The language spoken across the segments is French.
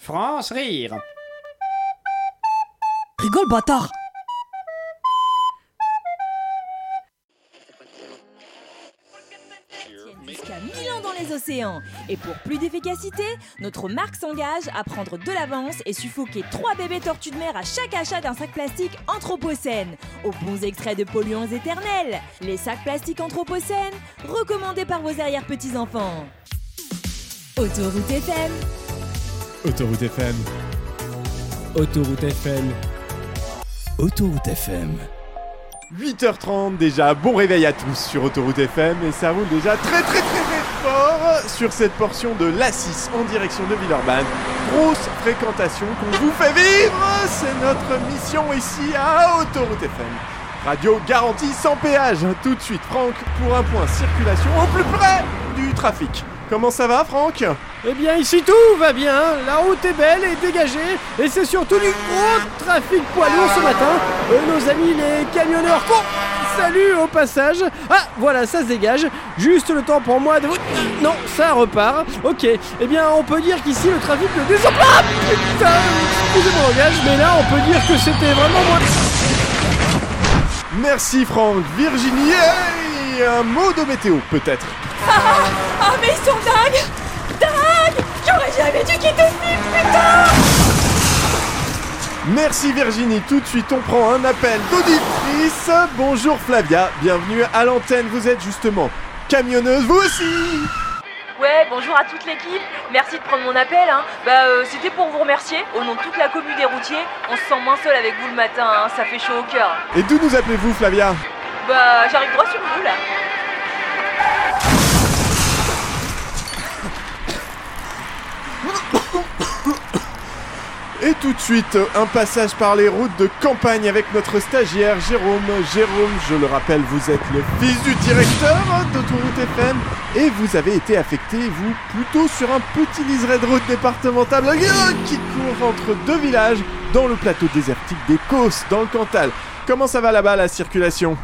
France rire. Rigole, bâtard Jusqu'à 1000 ans dans les océans. Et pour plus d'efficacité, notre marque s'engage à prendre de l'avance et suffoquer 3 bébés tortues de mer à chaque achat d'un sac plastique Anthropocène. Aux bons extraits de polluants éternels. Les sacs plastiques Anthropocène, recommandés par vos arrière-petits-enfants. Autoroute FM. Autoroute FM. Autoroute FM. Autoroute FM. 8h30 déjà, bon réveil à tous sur Autoroute FM et ça roule déjà très très très très fort sur cette portion de l'A6 en direction de Villeurbanne. Grosse fréquentation qu'on vous fait vivre, c'est notre mission ici à Autoroute FM. Radio garantie sans péage. Tout de suite, Franck, pour un point circulation au plus près du trafic. Comment ça va, Franck? Eh bien, ici tout va bien. La route est belle et dégagée. Et c'est surtout du gros trafic poids lourd ce matin. Euh, nos amis les camionneurs. Bon, salut au passage. Ah, voilà, ça se dégage. Juste le temps pour moi de. Non, ça repart. Ok. Eh bien, on peut dire qu'ici le trafic ne descend pas. Putain, excusez mon langage, mais là, on peut dire que c'était vraiment moi. Merci, Franck. Virginie, un mot de météo, peut-être Putain Merci Virginie, tout de suite on prend un appel d'auditrice. Bonjour Flavia, bienvenue à l'antenne, vous êtes justement camionneuse vous aussi Ouais, bonjour à toute l'équipe. Merci de prendre mon appel. Hein. Bah, euh, c'était pour vous remercier. Au nom de toute la commune des routiers, on se sent moins seul avec vous le matin. hein. Ça fait chaud au cœur. Et d'où nous appelez-vous Flavia? Bah, j'arrive droit sur vous là. Et tout de suite, un passage par les routes de campagne avec notre stagiaire Jérôme. Jérôme, je le rappelle, vous êtes le fils du directeur d'Autoroute FM et vous avez été affecté, vous, plutôt sur un petit liseré de route départementale qui court entre deux villages dans le plateau désertique des Causses, dans le Cantal. Comment ça va là-bas la circulation?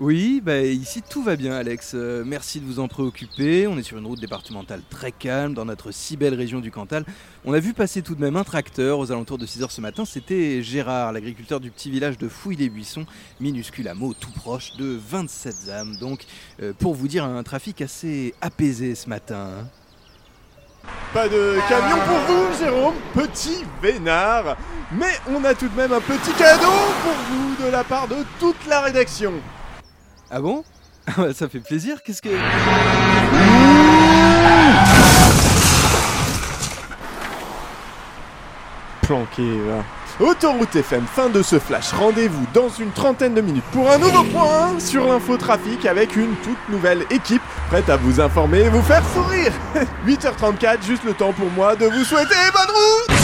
Oui, bah ici tout va bien Alex, Euh, merci de vous en préoccuper, on est sur une route départementale très calme dans notre si belle région du Cantal. On a vu passer tout de même un tracteur aux alentours de 6h ce matin, c'était Gérard, l'agriculteur du petit village de Fouille-les-Buissons, minuscule hameau tout proche de 27 âmes, donc euh, pour vous dire un trafic assez apaisé ce matin. hein. Pas de camion pour vous, Jérôme, petit vénard. Mais on a tout de même un petit cadeau pour vous de la part de toute la rédaction. Ah bon? Ah bah, Ça fait plaisir, qu'est-ce que... Planqué, va. Autoroute FM, fin de ce flash. Rendez-vous dans une trentaine de minutes pour un nouveau point sur l'infotrafic avec une toute nouvelle équipe prête à vous informer et vous faire sourire. 8h34, juste le temps pour moi de vous souhaiter bonne route